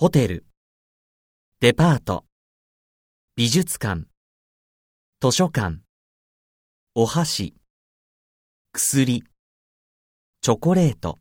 ホテル、デパート、美術館、図書館、お箸、薬、チョコレート。